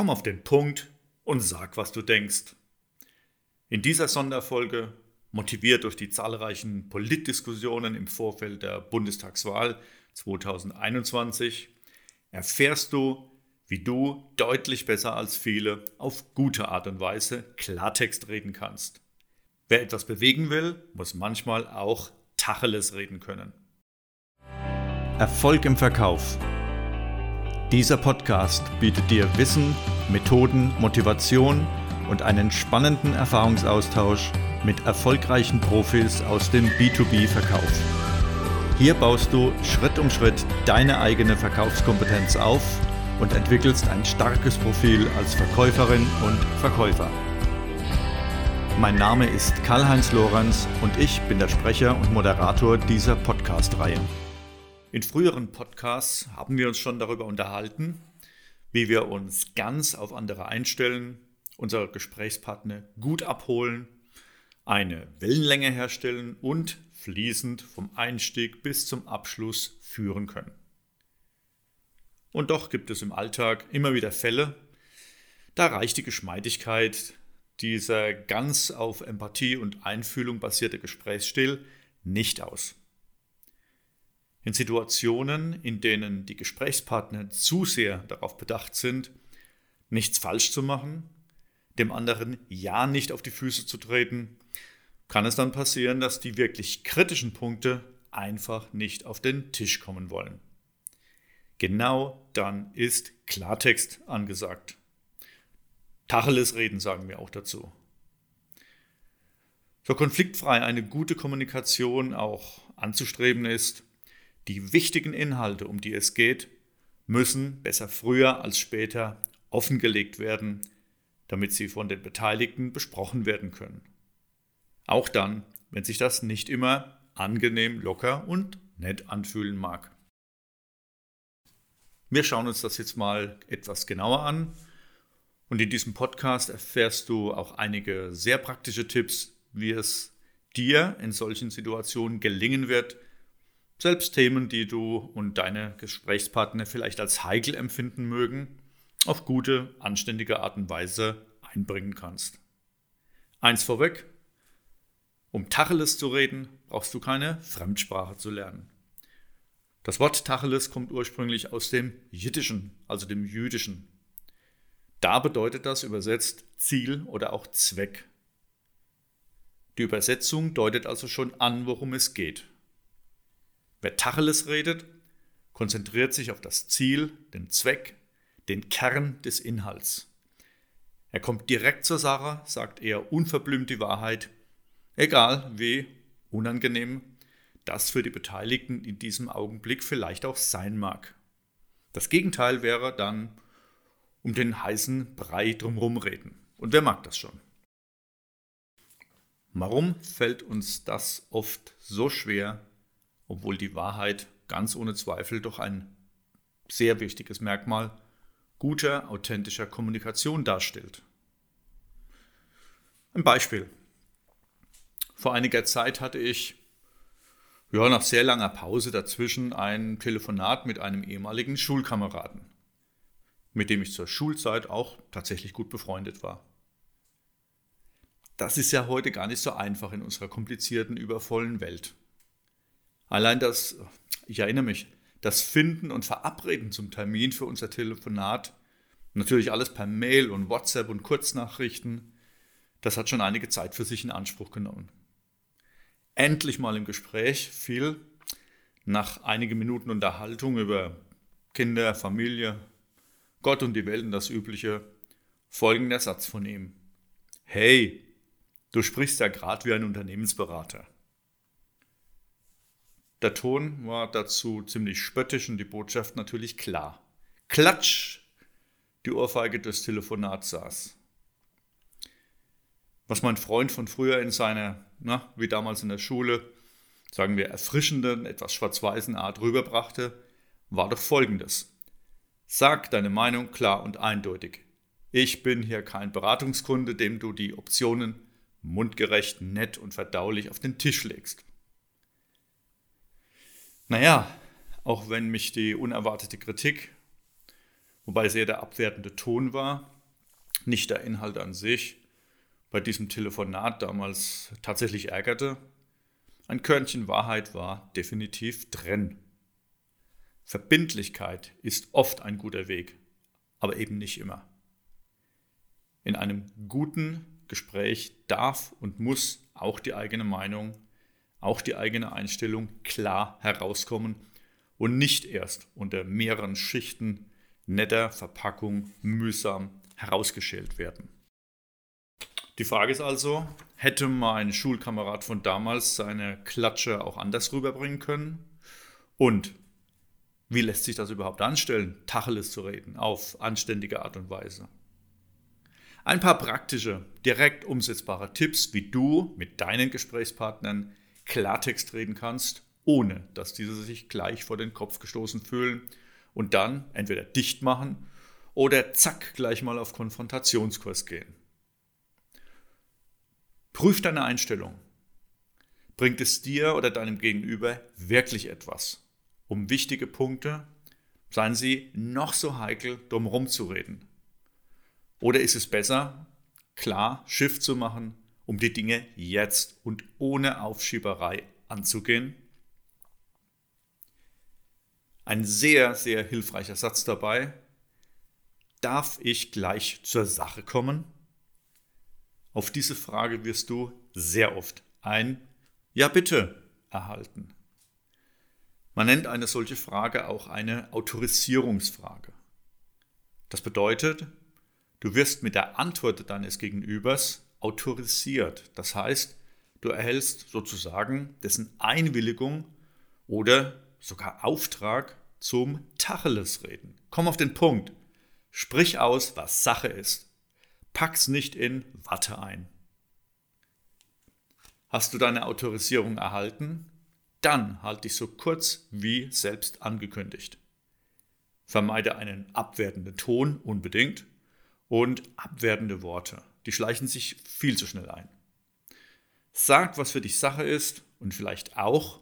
Komm auf den Punkt und sag, was du denkst. In dieser Sonderfolge, motiviert durch die zahlreichen Politdiskussionen im Vorfeld der Bundestagswahl 2021, erfährst du, wie du deutlich besser als viele auf gute Art und Weise Klartext reden kannst. Wer etwas bewegen will, muss manchmal auch Tacheles reden können. Erfolg im Verkauf. Dieser Podcast bietet dir Wissen, Methoden, Motivation und einen spannenden Erfahrungsaustausch mit erfolgreichen Profis aus dem B2B-Verkauf. Hier baust du Schritt um Schritt deine eigene Verkaufskompetenz auf und entwickelst ein starkes Profil als Verkäuferin und Verkäufer. Mein Name ist Karl-Heinz Lorenz und ich bin der Sprecher und Moderator dieser Podcast-Reihe. In früheren Podcasts haben wir uns schon darüber unterhalten, wie wir uns ganz auf andere einstellen, unsere Gesprächspartner gut abholen, eine Wellenlänge herstellen und fließend vom Einstieg bis zum Abschluss führen können. Und doch gibt es im Alltag immer wieder Fälle, da reicht die Geschmeidigkeit dieser ganz auf Empathie und Einfühlung basierte Gesprächsstil nicht aus. In Situationen, in denen die Gesprächspartner zu sehr darauf bedacht sind, nichts falsch zu machen, dem anderen ja nicht auf die Füße zu treten, kann es dann passieren, dass die wirklich kritischen Punkte einfach nicht auf den Tisch kommen wollen. Genau dann ist Klartext angesagt. Tacheles reden sagen wir auch dazu. So konfliktfrei eine gute Kommunikation auch anzustreben ist, die wichtigen Inhalte, um die es geht, müssen besser früher als später offengelegt werden, damit sie von den Beteiligten besprochen werden können. Auch dann, wenn sich das nicht immer angenehm, locker und nett anfühlen mag. Wir schauen uns das jetzt mal etwas genauer an und in diesem Podcast erfährst du auch einige sehr praktische Tipps, wie es dir in solchen Situationen gelingen wird, selbst Themen, die du und deine Gesprächspartner vielleicht als heikel empfinden mögen, auf gute, anständige Art und Weise einbringen kannst. Eins vorweg, um Tacheles zu reden, brauchst du keine Fremdsprache zu lernen. Das Wort Tacheles kommt ursprünglich aus dem Jiddischen, also dem Jüdischen. Da bedeutet das übersetzt Ziel oder auch Zweck. Die Übersetzung deutet also schon an, worum es geht. Wer Tacheles redet, konzentriert sich auf das Ziel, den Zweck, den Kern des Inhalts. Er kommt direkt zur Sache, sagt eher unverblümt die Wahrheit, egal wie unangenehm das für die Beteiligten in diesem Augenblick vielleicht auch sein mag. Das Gegenteil wäre dann um den heißen Brei drumherum reden. Und wer mag das schon? Warum fällt uns das oft so schwer, obwohl die Wahrheit ganz ohne Zweifel doch ein sehr wichtiges Merkmal guter, authentischer Kommunikation darstellt. Ein Beispiel. Vor einiger Zeit hatte ich ja, nach sehr langer Pause dazwischen ein Telefonat mit einem ehemaligen Schulkameraden, mit dem ich zur Schulzeit auch tatsächlich gut befreundet war. Das ist ja heute gar nicht so einfach in unserer komplizierten, übervollen Welt. Allein das, ich erinnere mich, das Finden und Verabreden zum Termin für unser Telefonat, natürlich alles per Mail und WhatsApp und Kurznachrichten, das hat schon einige Zeit für sich in Anspruch genommen. Endlich mal im Gespräch fiel, nach einigen Minuten Unterhaltung über Kinder, Familie, Gott und die Welt und das Übliche, folgender Satz von ihm. Hey, du sprichst ja gerade wie ein Unternehmensberater. Der Ton war dazu ziemlich spöttisch und die Botschaft natürlich klar. Klatsch! Die Ohrfeige des Telefonats saß. Was mein Freund von früher in seiner, na, wie damals in der Schule, sagen wir, erfrischenden, etwas schwarz-weißen Art rüberbrachte, war doch folgendes. Sag deine Meinung klar und eindeutig. Ich bin hier kein Beratungskunde, dem du die Optionen mundgerecht, nett und verdaulich auf den Tisch legst. Naja, auch wenn mich die unerwartete Kritik wobei es eher der abwertende Ton war, nicht der Inhalt an sich, bei diesem Telefonat damals tatsächlich ärgerte. Ein Körnchen Wahrheit war definitiv drin. Verbindlichkeit ist oft ein guter Weg, aber eben nicht immer. In einem guten Gespräch darf und muss auch die eigene Meinung, auch die eigene Einstellung klar herauskommen und nicht erst unter mehreren Schichten netter Verpackung mühsam herausgeschält werden. Die Frage ist also, hätte mein Schulkamerad von damals seine Klatsche auch anders rüberbringen können? Und wie lässt sich das überhaupt anstellen, Tacheles zu reden, auf anständige Art und Weise? Ein paar praktische, direkt umsetzbare Tipps, wie du mit deinen Gesprächspartnern Klartext reden kannst, ohne dass diese sich gleich vor den Kopf gestoßen fühlen und dann entweder dicht machen oder zack gleich mal auf Konfrontationskurs gehen. Prüf deine Einstellung. Bringt es dir oder deinem Gegenüber wirklich etwas, um wichtige Punkte, seien sie noch so heikel, drumherum zu reden? Oder ist es besser, klar Schiff zu machen, um die Dinge jetzt und ohne Aufschieberei anzugehen? Ein sehr, sehr hilfreicher Satz dabei. Darf ich gleich zur Sache kommen? Auf diese Frage wirst du sehr oft ein Ja bitte erhalten. Man nennt eine solche Frage auch eine Autorisierungsfrage. Das bedeutet, Du wirst mit der Antwort deines Gegenübers autorisiert. Das heißt, du erhältst sozusagen dessen Einwilligung oder sogar Auftrag zum Tacheles reden. Komm auf den Punkt. Sprich aus, was Sache ist. Pack's nicht in Watte ein. Hast du deine Autorisierung erhalten? Dann halt dich so kurz wie selbst angekündigt. Vermeide einen abwertenden Ton unbedingt und abwertende Worte. Die schleichen sich viel zu schnell ein. Sag, was für dich Sache ist und vielleicht auch,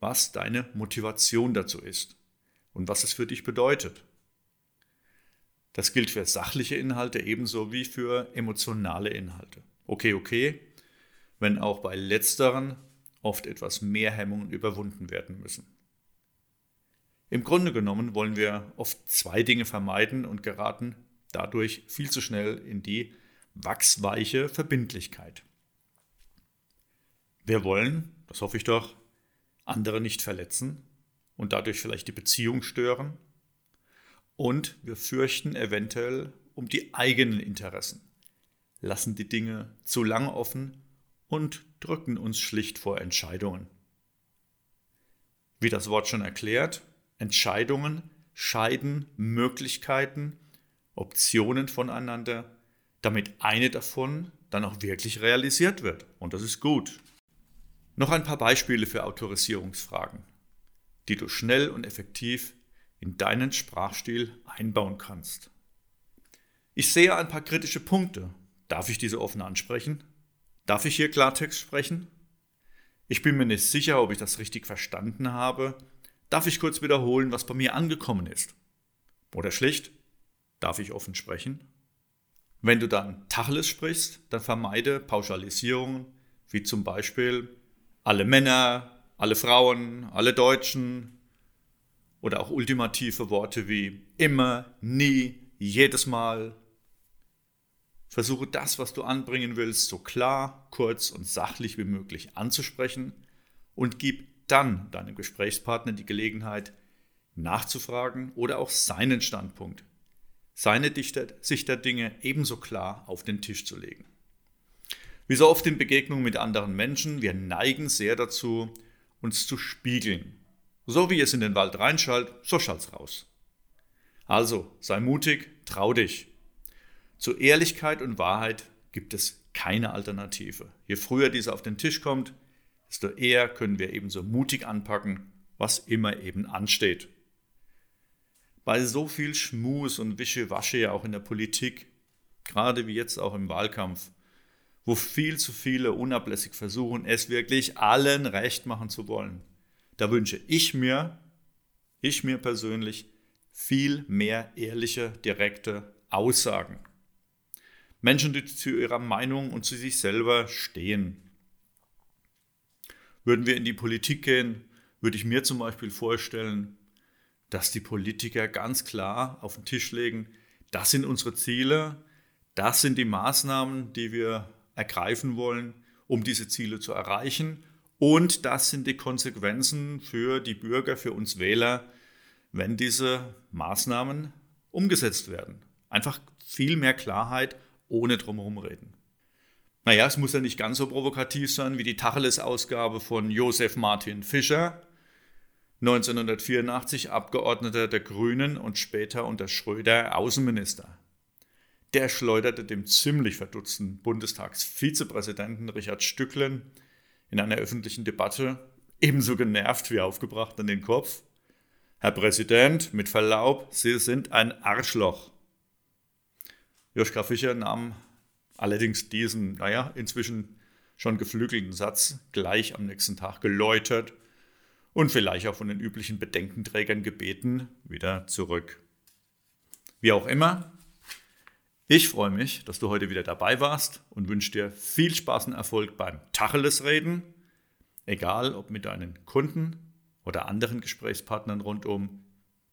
was deine Motivation dazu ist und was es für dich bedeutet. Das gilt für sachliche Inhalte ebenso wie für emotionale Inhalte. Okay, okay, wenn auch bei letzteren oft etwas mehr Hemmungen überwunden werden müssen. Im Grunde genommen wollen wir oft zwei Dinge vermeiden und geraten dadurch viel zu schnell in die wachsweiche Verbindlichkeit. Wir wollen, das hoffe ich doch, andere nicht verletzen und dadurch vielleicht die Beziehung stören. Und wir fürchten eventuell um die eigenen Interessen, lassen die Dinge zu lange offen und drücken uns schlicht vor Entscheidungen. Wie das Wort schon erklärt, Entscheidungen scheiden Möglichkeiten Optionen voneinander, damit eine davon dann auch wirklich realisiert wird. Und das ist gut. Noch ein paar Beispiele für Autorisierungsfragen, die du schnell und effektiv in deinen Sprachstil einbauen kannst. Ich sehe ein paar kritische Punkte. Darf ich diese offen ansprechen? Darf ich hier Klartext sprechen? Ich bin mir nicht sicher, ob ich das richtig verstanden habe. Darf ich kurz wiederholen, was bei mir angekommen ist? Oder schlicht, Darf ich offen sprechen? Wenn du dann Tacheles sprichst, dann vermeide Pauschalisierungen, wie zum Beispiel alle Männer, alle Frauen, alle Deutschen oder auch ultimative Worte wie immer, nie, jedes Mal. Versuche das, was du anbringen willst, so klar, kurz und sachlich wie möglich anzusprechen und gib dann deinem Gesprächspartner die Gelegenheit, nachzufragen oder auch seinen Standpunkt seine Sicht der Dinge ebenso klar auf den Tisch zu legen. Wie so oft in Begegnungen mit anderen Menschen, wir neigen sehr dazu, uns zu spiegeln. So wie es in den Wald reinschallt, so schallt's raus. Also, sei mutig, trau dich. Zu Ehrlichkeit und Wahrheit gibt es keine Alternative. Je früher diese auf den Tisch kommt, desto eher können wir ebenso mutig anpacken, was immer eben ansteht bei so viel Schmus und Wischiwaschi ja auch in der Politik, gerade wie jetzt auch im Wahlkampf, wo viel zu viele unablässig versuchen, es wirklich allen recht machen zu wollen. Da wünsche ich mir, ich mir persönlich, viel mehr ehrliche, direkte Aussagen. Menschen, die zu ihrer Meinung und zu sich selber stehen. Würden wir in die Politik gehen, würde ich mir zum Beispiel vorstellen, dass die Politiker ganz klar auf den Tisch legen, das sind unsere Ziele, das sind die Maßnahmen, die wir ergreifen wollen, um diese Ziele zu erreichen. Und das sind die Konsequenzen für die Bürger, für uns Wähler, wenn diese Maßnahmen umgesetzt werden. Einfach viel mehr Klarheit, ohne drumherum reden. Naja, es muss ja nicht ganz so provokativ sein wie die Tacheles-Ausgabe von Josef Martin Fischer, 1984 Abgeordneter der Grünen und später unter Schröder Außenminister. Der schleuderte dem ziemlich verdutzten Bundestagsvizepräsidenten Richard Stücklen in einer öffentlichen Debatte ebenso genervt wie aufgebracht an den Kopf. Herr Präsident, mit Verlaub, Sie sind ein Arschloch. Joschka Fischer nahm allerdings diesen, naja, inzwischen schon geflügelten Satz gleich am nächsten Tag geläutert und vielleicht auch von den üblichen Bedenkenträgern gebeten, wieder zurück. Wie auch immer, ich freue mich, dass du heute wieder dabei warst und wünsche dir viel Spaß und Erfolg beim Tacheles-Reden, egal ob mit deinen Kunden oder anderen Gesprächspartnern rundum.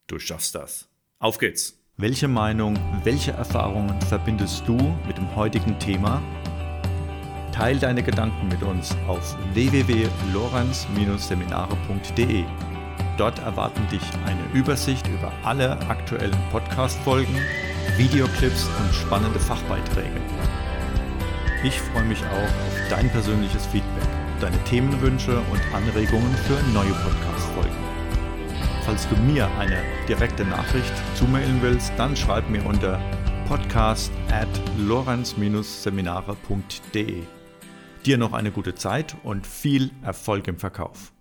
Du schaffst das. Auf geht's! Welche Meinung, welche Erfahrungen verbindest du mit dem heutigen Thema? Teil deine Gedanken mit uns auf www.lorenz-seminare.de. Dort erwarten dich eine Übersicht über alle aktuellen Podcast-Folgen, Videoclips und spannende Fachbeiträge. Ich freue mich auch auf dein persönliches Feedback, deine Themenwünsche und Anregungen für neue Podcast-Folgen. Falls du mir eine direkte Nachricht zumailen willst, dann schreib mir unter podcast at lorenz-seminare.de. Dir noch eine gute Zeit und viel Erfolg im Verkauf.